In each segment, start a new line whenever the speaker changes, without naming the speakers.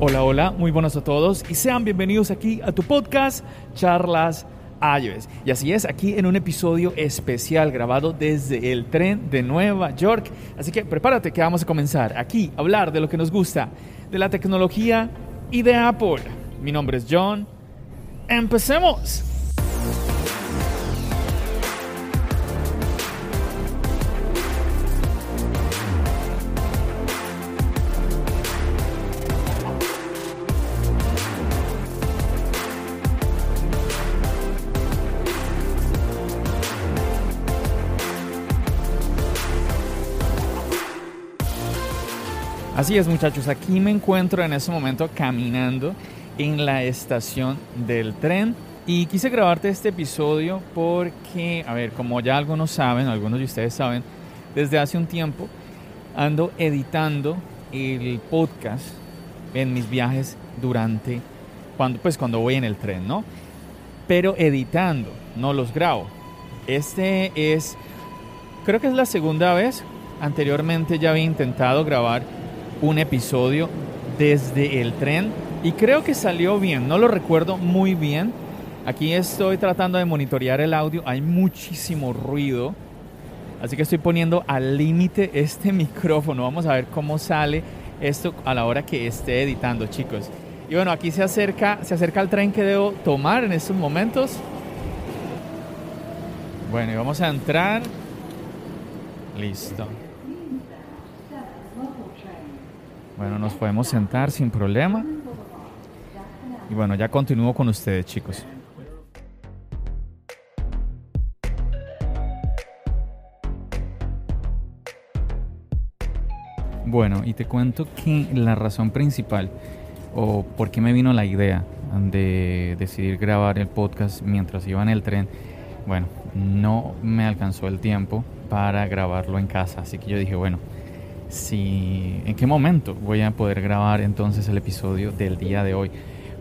Hola, hola, muy buenos a todos y sean bienvenidos aquí a tu podcast Charlas iOS. Y así es, aquí en un episodio especial grabado desde el tren de Nueva York. Así que prepárate que vamos a comenzar aquí a hablar de lo que nos gusta, de la tecnología y de Apple. Mi nombre es John. ¡Empecemos! Así es muchachos, aquí me encuentro en este momento caminando en la estación del tren y quise grabarte este episodio porque, a ver, como ya algunos saben, algunos de ustedes saben, desde hace un tiempo ando editando el podcast en mis viajes durante cuando pues cuando voy en el tren, ¿no? Pero editando, no los grabo. Este es creo que es la segunda vez. Anteriormente ya había intentado grabar un episodio desde el tren y creo que salió bien, no lo recuerdo muy bien. Aquí estoy tratando de monitorear el audio, hay muchísimo ruido, así que estoy poniendo al límite este micrófono. Vamos a ver cómo sale esto a la hora que esté editando, chicos. Y bueno, aquí se acerca, se acerca el tren que debo tomar en estos momentos. Bueno, y vamos a entrar. Listo. Bueno, nos podemos sentar sin problema. Y bueno, ya continúo con ustedes, chicos. Bueno, y te cuento que la razón principal o por qué me vino la idea de decidir grabar el podcast mientras iba en el tren, bueno, no me alcanzó el tiempo para grabarlo en casa, así que yo dije, bueno, si en qué momento voy a poder grabar entonces el episodio del día de hoy.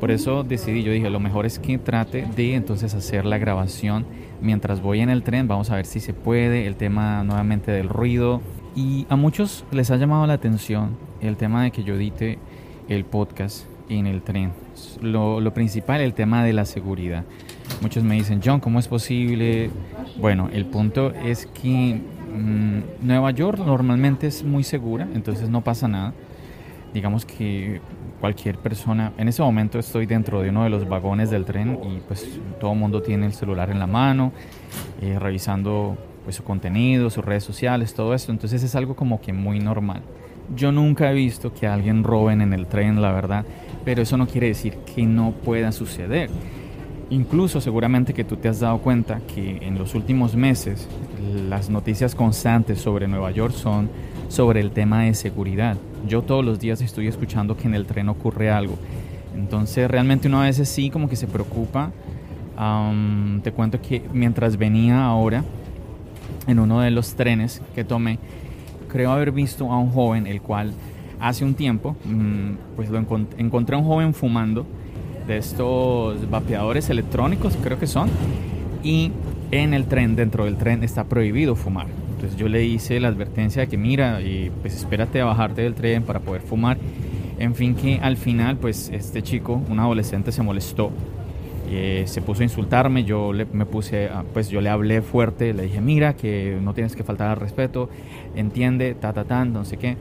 Por eso decidí, yo dije, lo mejor es que trate de entonces hacer la grabación mientras voy en el tren. Vamos a ver si se puede, el tema nuevamente del ruido. Y a muchos les ha llamado la atención el tema de que yo edite el podcast en el tren. Lo, lo principal, el tema de la seguridad. Muchos me dicen, John, ¿cómo es posible? Bueno, el punto es que Mm, Nueva York normalmente es muy segura, entonces no pasa nada. Digamos que cualquier persona, en ese momento estoy dentro de uno de los vagones del tren y pues todo el mundo tiene el celular en la mano, eh, revisando pues su contenido, sus redes sociales, todo esto, entonces es algo como que muy normal. Yo nunca he visto que alguien roben en el tren, la verdad, pero eso no quiere decir que no pueda suceder. Incluso seguramente que tú te has dado cuenta que en los últimos meses las noticias constantes sobre Nueva York son sobre el tema de seguridad. Yo todos los días estoy escuchando que en el tren ocurre algo. Entonces realmente uno a veces sí como que se preocupa. te cuento que mientras venía ahora en uno de los trenes que tomé, creo haber visto a un joven el cual hace un tiempo, mm, pues lo encontré a un joven fumando de estos vapeadores electrónicos, creo que son, y en el tren, dentro del tren, está prohibido fumar. Entonces yo le hice la advertencia de que mira, y pues espérate a bajarte del tren para poder fumar. En fin, que al final, pues este chico, un adolescente, se molestó. Eh, se puso a insultarme, yo le, me puse, pues yo le hablé fuerte, le dije, mira, que no tienes que faltar al respeto, entiende, ta, ta, ta, no sé qué.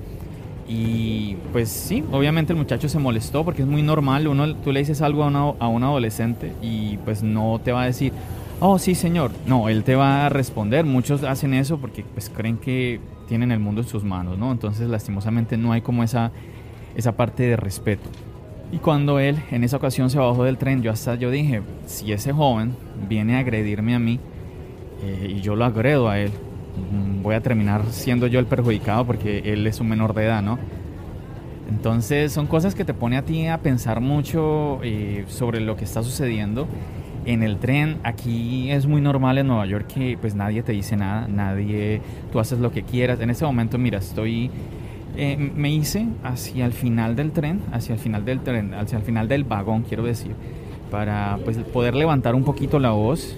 Y pues sí, obviamente el muchacho se molestó porque es muy normal, uno, tú le dices algo a, a un adolescente y pues no te va a decir, oh sí señor, no, él te va a responder, muchos hacen eso porque pues creen que tienen el mundo en sus manos, ¿no? Entonces lastimosamente no hay como esa, esa parte de respeto. Y cuando él en esa ocasión se bajó del tren, yo hasta yo dije, si ese joven viene a agredirme a mí eh, y yo lo agredo a él, voy a terminar siendo yo el perjudicado porque él es un menor de edad, ¿no? Entonces son cosas que te pone a ti a pensar mucho eh, sobre lo que está sucediendo en el tren. Aquí es muy normal en Nueva York que pues nadie te dice nada, nadie, tú haces lo que quieras. En ese momento, mira, estoy, eh, me hice hacia el final del tren, hacia el final del tren, hacia el final del vagón, quiero decir, para pues poder levantar un poquito la voz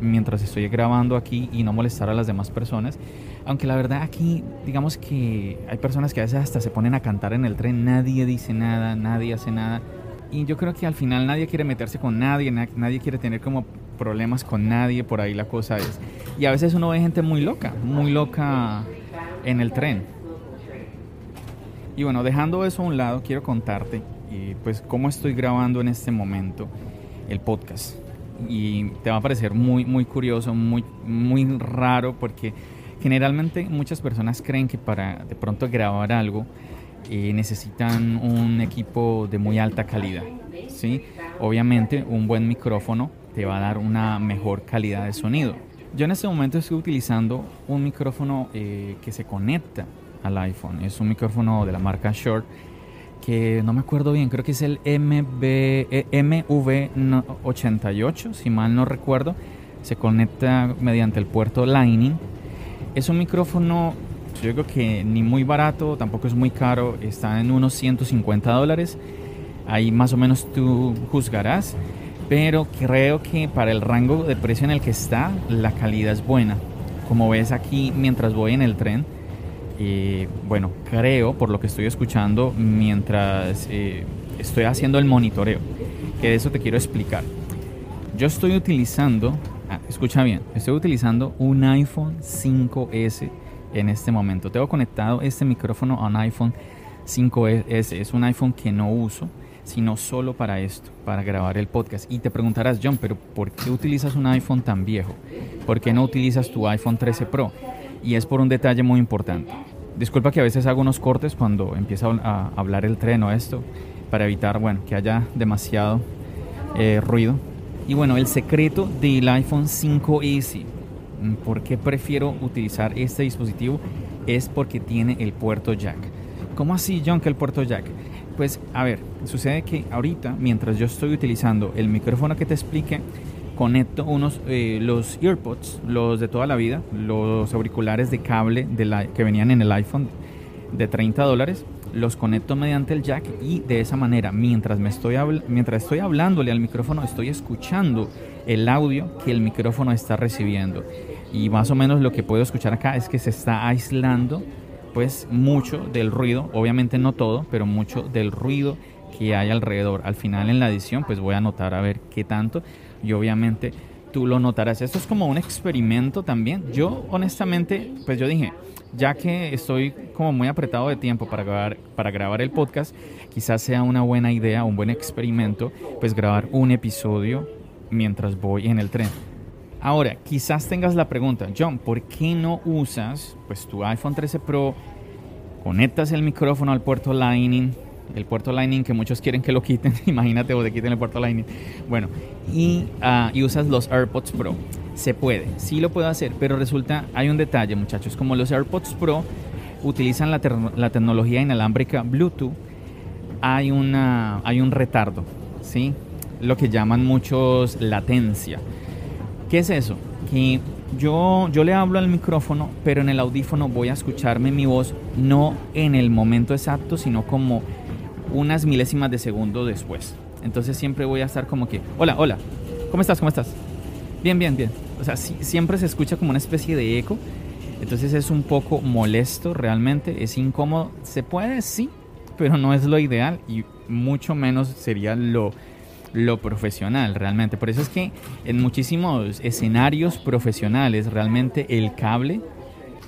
mientras estoy grabando aquí y no molestar a las demás personas. Aunque la verdad aquí, digamos que hay personas que a veces hasta se ponen a cantar en el tren, nadie dice nada, nadie hace nada. Y yo creo que al final nadie quiere meterse con nadie, nadie quiere tener como problemas con nadie, por ahí la cosa es. Y a veces uno ve gente muy loca, muy loca en el tren. Y bueno, dejando eso a un lado, quiero contarte eh, pues cómo estoy grabando en este momento el podcast. Y te va a parecer muy, muy curioso, muy, muy raro, porque generalmente muchas personas creen que para de pronto grabar algo eh, necesitan un equipo de muy alta calidad. ¿sí? Obviamente un buen micrófono te va a dar una mejor calidad de sonido. Yo en este momento estoy utilizando un micrófono eh, que se conecta al iPhone. Es un micrófono de la marca Short que no me acuerdo bien, creo que es el MV, eh, MV88, si mal no recuerdo. Se conecta mediante el puerto Lightning. Es un micrófono, yo creo que ni muy barato, tampoco es muy caro, está en unos 150 dólares. Ahí más o menos tú juzgarás, pero creo que para el rango de precio en el que está, la calidad es buena. Como ves aquí mientras voy en el tren, y bueno, creo, por lo que estoy escuchando, mientras eh, estoy haciendo el monitoreo, que de eso te quiero explicar. Yo estoy utilizando, ah, escucha bien, estoy utilizando un iPhone 5S en este momento. Tengo conectado este micrófono a un iPhone 5S. Es un iPhone que no uso, sino solo para esto, para grabar el podcast. Y te preguntarás, John, pero ¿por qué utilizas un iPhone tan viejo? ¿Por qué no utilizas tu iPhone 13 Pro? Y es por un detalle muy importante. Disculpa que a veces hago unos cortes cuando empieza a hablar el tren o esto, para evitar bueno, que haya demasiado eh, ruido. Y bueno, el secreto del iPhone 5S, mm, ¿por qué prefiero utilizar este dispositivo? Es porque tiene el puerto jack. ¿Cómo así, John, que el puerto jack? Pues a ver, sucede que ahorita, mientras yo estoy utilizando el micrófono que te expliqué, conecto unos eh, los earpods, los de toda la vida, los auriculares de cable de que venían en el iPhone de 30 dólares, los conecto mediante el jack y de esa manera, mientras, me estoy, mientras estoy hablándole al micrófono, estoy escuchando el audio que el micrófono está recibiendo. Y más o menos lo que puedo escuchar acá es que se está aislando pues mucho del ruido, obviamente no todo, pero mucho del ruido que hay alrededor. Al final en la edición pues voy a notar a ver qué tanto y obviamente tú lo notarás. Esto es como un experimento también. Yo honestamente, pues yo dije, ya que estoy como muy apretado de tiempo para grabar, para grabar el podcast, quizás sea una buena idea, un buen experimento, pues grabar un episodio mientras voy en el tren. Ahora, quizás tengas la pregunta, John, ¿por qué no usas pues tu iPhone 13 Pro? Conectas el micrófono al puerto Lightning, el puerto Lightning que muchos quieren que lo quiten, imagínate o te quiten el puerto Lightning. Bueno, y, ah, y usas los AirPods Pro. Se puede, sí lo puedo hacer, pero resulta, hay un detalle muchachos, como los AirPods Pro utilizan la, la tecnología inalámbrica Bluetooth, hay, una, hay un retardo, ¿sí? Lo que llaman muchos latencia. ¿Qué es eso? Que yo, yo le hablo al micrófono, pero en el audífono voy a escucharme mi voz no en el momento exacto, sino como unas milésimas de segundo después. Entonces siempre voy a estar como que, hola, hola, ¿cómo estás? ¿Cómo estás? Bien, bien, bien. O sea, siempre se escucha como una especie de eco. Entonces es un poco molesto realmente, es incómodo. Se puede, sí, pero no es lo ideal y mucho menos sería lo, lo profesional realmente. Por eso es que en muchísimos escenarios profesionales realmente el cable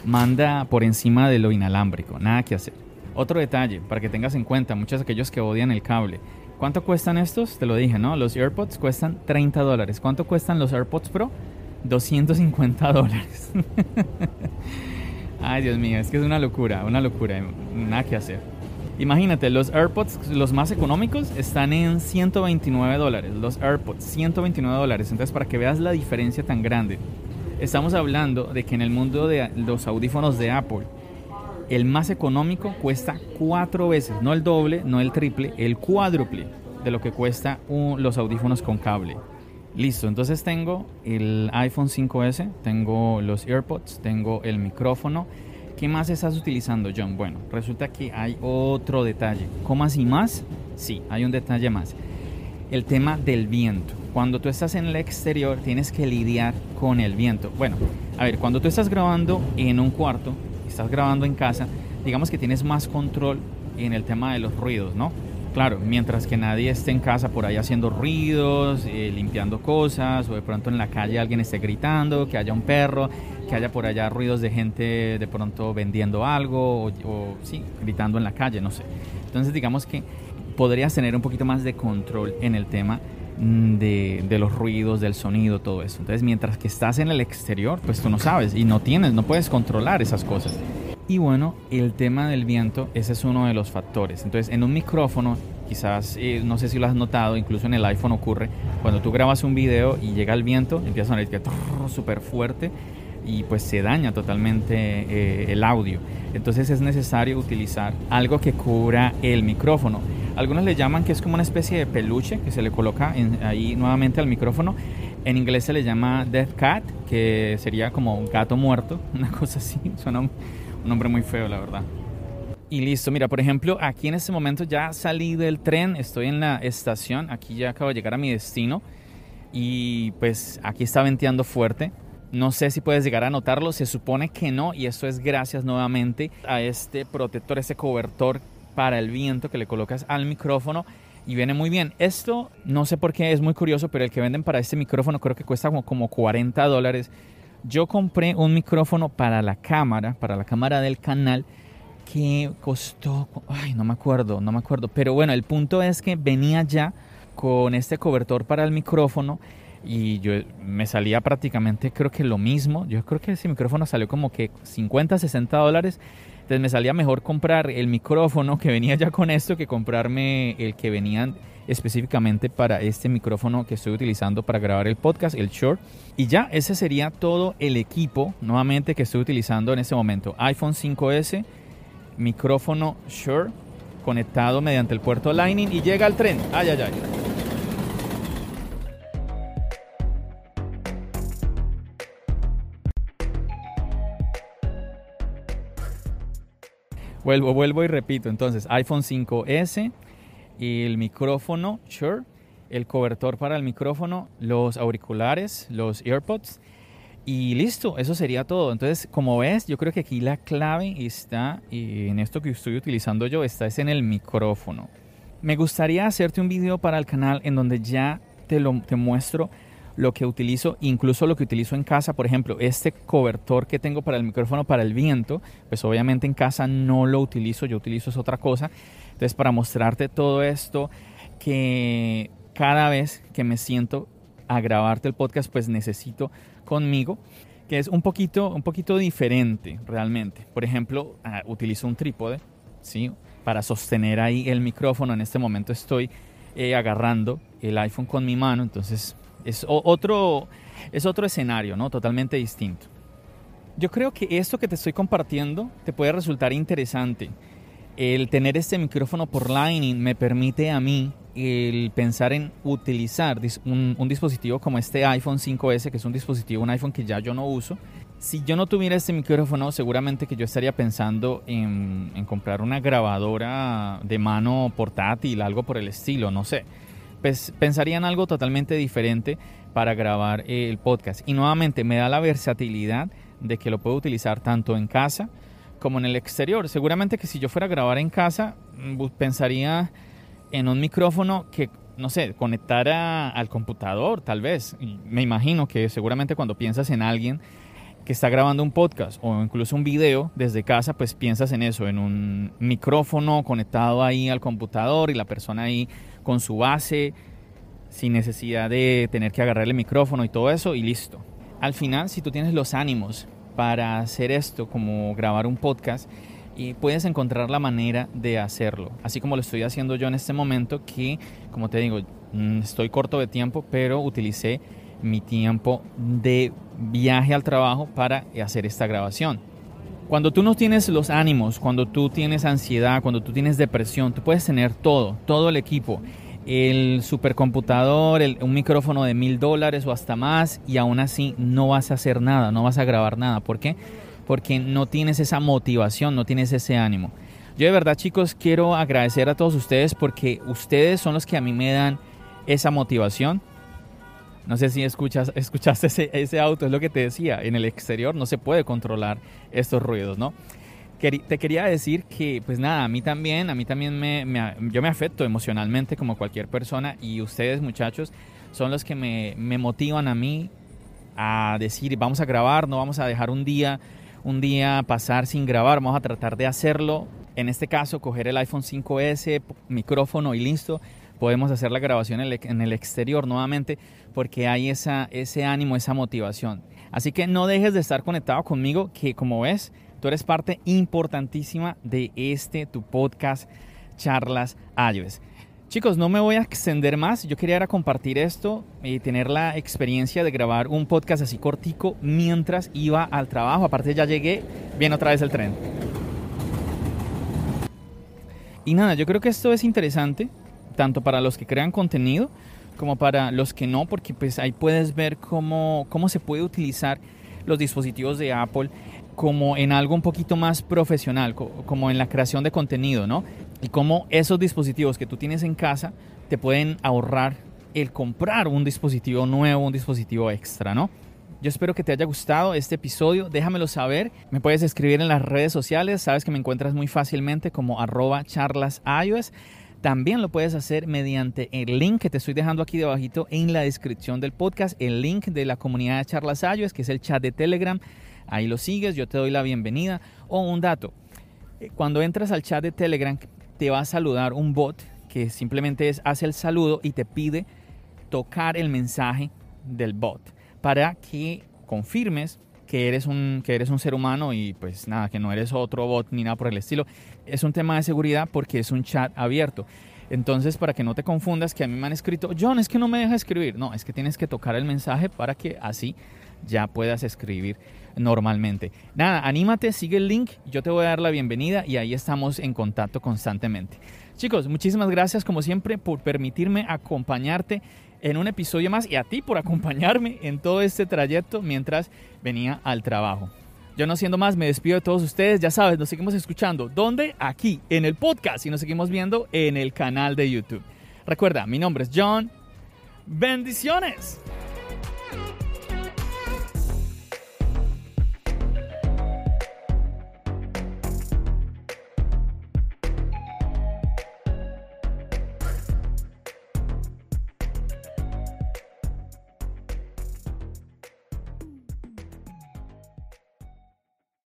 manda por encima de lo inalámbrico, nada que hacer. Otro detalle, para que tengas en cuenta, muchos de aquellos que odian el cable. ¿Cuánto cuestan estos? Te lo dije, ¿no? Los AirPods cuestan 30 dólares. ¿Cuánto cuestan los AirPods Pro? 250 dólares. Ay, Dios mío, es que es una locura, una locura, nada que hacer. Imagínate, los AirPods, los más económicos, están en 129 dólares. Los AirPods, 129 dólares. Entonces, para que veas la diferencia tan grande, estamos hablando de que en el mundo de los audífonos de Apple, el más económico cuesta cuatro veces, no el doble, no el triple, el cuádruple de lo que cuesta los audífonos con cable. Listo, entonces tengo el iPhone 5S, tengo los AirPods, tengo el micrófono. ¿Qué más estás utilizando, John? Bueno, resulta que hay otro detalle. ¿Cómo así más? Sí, hay un detalle más. El tema del viento. Cuando tú estás en el exterior tienes que lidiar con el viento. Bueno, A ver, cuando tú estás grabando en un cuarto, estás grabando en casa, digamos que tienes más control en el tema de los ruidos, ¿no? Claro, mientras que nadie esté en casa por ahí haciendo ruidos, eh, limpiando cosas, o de pronto en la calle alguien esté gritando, que haya un perro, que haya por allá ruidos de gente de pronto vendiendo algo, o, o sí, gritando en la calle, no sé. Entonces digamos que podrías tener un poquito más de control en el tema de, de, los ruidos, del sonido, todo eso. Entonces, mientras que estás en el exterior, pues tú no sabes y no tienes, no puedes controlar esas cosas. Y bueno, el tema del viento, ese es uno de los factores. Entonces, en un micrófono, quizás, eh, no sé si lo has notado, incluso en el iPhone ocurre, cuando tú grabas un video y llega el viento, empieza a sonar súper fuerte y pues se daña totalmente eh, el audio. Entonces es necesario utilizar algo que cubra el micrófono. Algunos le llaman que es como una especie de peluche que se le coloca ahí nuevamente al micrófono. En inglés se le llama Death Cat, que sería como un gato muerto, una cosa así. Suena un, un nombre muy feo, la verdad. Y listo, mira, por ejemplo, aquí en este momento ya salí del tren, estoy en la estación, aquí ya acabo de llegar a mi destino y pues aquí está venteando fuerte. No sé si puedes llegar a notarlo, se supone que no y esto es gracias nuevamente a este protector, este cobertor para el viento que le colocas al micrófono y viene muy bien. Esto no sé por qué es muy curioso, pero el que venden para este micrófono creo que cuesta como, como 40 dólares. Yo compré un micrófono para la cámara, para la cámara del canal que costó, ay, no me acuerdo, no me acuerdo, pero bueno, el punto es que venía ya con este cobertor para el micrófono y yo me salía prácticamente creo que lo mismo. Yo creo que ese micrófono salió como que 50, 60 dólares. Entonces me salía mejor comprar el micrófono que venía ya con esto que comprarme el que venía específicamente para este micrófono que estoy utilizando para grabar el podcast, el Short. Y ya ese sería todo el equipo nuevamente que estoy utilizando en este momento. iPhone 5S, micrófono Shure conectado mediante el puerto Lightning y llega al tren. Ay, ay, ay. Vuelvo, vuelvo y repito. Entonces, iPhone 5S, el micrófono Shure, el cobertor para el micrófono, los auriculares, los AirPods y listo, eso sería todo. Entonces, como ves, yo creo que aquí la clave está en esto que estoy utilizando yo, está es en el micrófono. Me gustaría hacerte un video para el canal en donde ya te, lo, te muestro lo que utilizo, incluso lo que utilizo en casa, por ejemplo, este cobertor que tengo para el micrófono para el viento, pues obviamente en casa no lo utilizo, yo utilizo es otra cosa. Entonces, para mostrarte todo esto, que cada vez que me siento a grabarte el podcast, pues necesito conmigo, que es un poquito, un poquito diferente realmente. Por ejemplo, ah, utilizo un trípode, ¿sí? Para sostener ahí el micrófono. En este momento estoy eh, agarrando el iPhone con mi mano, entonces es otro, es otro escenario, ¿no? Totalmente distinto. Yo creo que esto que te estoy compartiendo te puede resultar interesante. El tener este micrófono por Lightning me permite a mí el pensar en utilizar un, dispositivo como este iPhone 5S, que es un dispositivo, un iPhone que ya yo no uso. Si yo no tuviera este micrófono, seguramente que yo estaría pensando en, en comprar una grabadora de mano portátil, algo por el estilo, no sé pensaría en algo totalmente diferente para grabar el podcast. Y nuevamente me da la versatilidad de que lo puedo utilizar tanto en casa como en el exterior. Seguramente que si yo fuera a grabar en casa, mm, pensaría en un micrófono que, no sé, conectara al computador, tal vez. Me imagino que seguramente cuando piensas en alguien que está grabando un podcast o incluso un video desde casa, pues piensas en eso, en un micrófono conectado ahí al computador y la persona ahí con su base, sin necesidad de tener que agarrar el micrófono y todo eso y listo. Al final, si tú tienes los ánimos para hacer esto, como grabar un podcast, y puedes encontrar la manera de hacerlo, así como lo estoy haciendo yo en este momento, que como te digo, mm, estoy corto de tiempo, pero utilicé mi tiempo de viaje al trabajo para hacer esta grabación. Cuando tú no tienes los ánimos, cuando tú tienes ansiedad, cuando tú tienes depresión, tú puedes tener todo, todo el equipo, el supercomputador, un micrófono de mil dólares o hasta más y aún así no vas a hacer nada, no vas a grabar nada. ¿Por qué? Porque no tienes esa motivación, no tienes ese ánimo. Yo de verdad chicos quiero agradecer a todos ustedes porque ustedes son los que a mí me dan esa motivación No sé si escuchas, escuchaste ese, auto, es lo que te decía. En el exterior no se puede controlar estos ruidos, ¿no? te quería decir que, pues nada, a mí también, a mí también me, yo me afecto emocionalmente como cualquier persona y ustedes muchachos son los que me, me, motivan a mí a decir, vamos a grabar, no vamos a dejar un día, un día pasar sin grabar, vamos a tratar de hacerlo. En este caso, coger el iPhone 5S, micrófono y listo. Podemos hacer la grabación en el exterior nuevamente porque hay esa, ese ánimo, esa motivación. Así que no dejes de estar conectado conmigo, que como ves, Tú eres parte importantísima de este, tu podcast, Charlas iOS. Chicos, no me voy a extender más. Yo quería compartir esto y tener la experiencia de grabar un podcast así cortico mientras iba al trabajo. Aparte ya llegué, viene otra vez el tren. Y nada, yo creo que esto es interesante, tanto para los que crean contenido como para los que no, porque pues ahí puedes ver cómo, cómo se puede utilizar los dispositivos de Apple como en algo un poquito más profesional, como en la creación de contenido, ¿no? Y cómo esos dispositivos que tú tienes en casa te pueden ahorrar el comprar un dispositivo nuevo, un dispositivo extra, ¿no? Yo espero que te haya gustado este episodio, déjamelo saber, me puedes escribir en las redes sociales, sabes que me encuentras muy fácilmente como arroba charlasios. También lo puedes hacer mediante el link que te estoy dejando aquí debajito en la descripción del podcast, el link de la comunidad de Charlas iOS, que es el chat de Telegram Ahí lo sigues, yo te doy la bienvenida. O un dato, eh, cuando entras al chat de Telegram te va a saludar un bot que simplemente es, hace el saludo y te pide tocar el mensaje del bot para que confirmes que eres un que eres un ser humano y pues nada, que no eres otro bot ni nada por el estilo. Es un tema de seguridad porque es un chat abierto. Entonces, para que no te confundas que a mí me han escrito, John, es que no me deja escribir. No, es que tienes que tocar el mensaje para que así ya puedas escribir normalmente. Nada, anímate, sigue el link, yo te voy a dar la bienvenida y ahí estamos en contacto constantemente. Chicos, muchísimas gracias como siempre por permitirme acompañarte en un episodio más y a ti por acompañarme en todo este trayecto mientras venía al trabajo. Yo no siendo más, me despido de todos ustedes. Ya sabes, nos seguimos escuchando. ¿Dónde? Aquí, en el podcast y nos seguimos viendo en el canal de YouTube. Recuerda, mi nombre es John. Bendiciones.